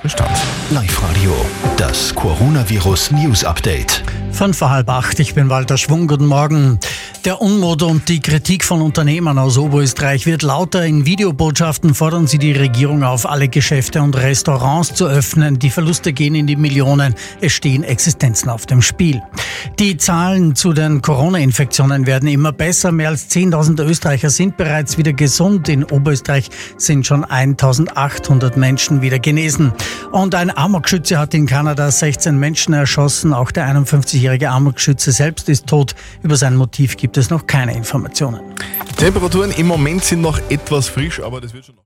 Bestand. Live Radio, das Coronavirus News Update. Fünf halb acht, ich bin Walter Schwung, guten Morgen. Der Unmut und die Kritik von Unternehmern aus Oberösterreich wird lauter. In Videobotschaften fordern sie die Regierung auf, alle Geschäfte und Restaurants zu öffnen. Die Verluste gehen in die Millionen. Es stehen Existenzen auf dem Spiel. Die Zahlen zu den Corona-Infektionen werden immer besser. Mehr als 10.000 Österreicher sind bereits wieder gesund. In Oberösterreich sind schon 1.800 Menschen wieder genesen. Und ein Amokschütze hat in Kanada 16 Menschen erschossen. Auch der 51-jährige Amokschütze selbst ist tot. Über sein Motiv gibt es noch keine Informationen. Temperaturen im Moment sind noch etwas frisch, aber das wird schon noch.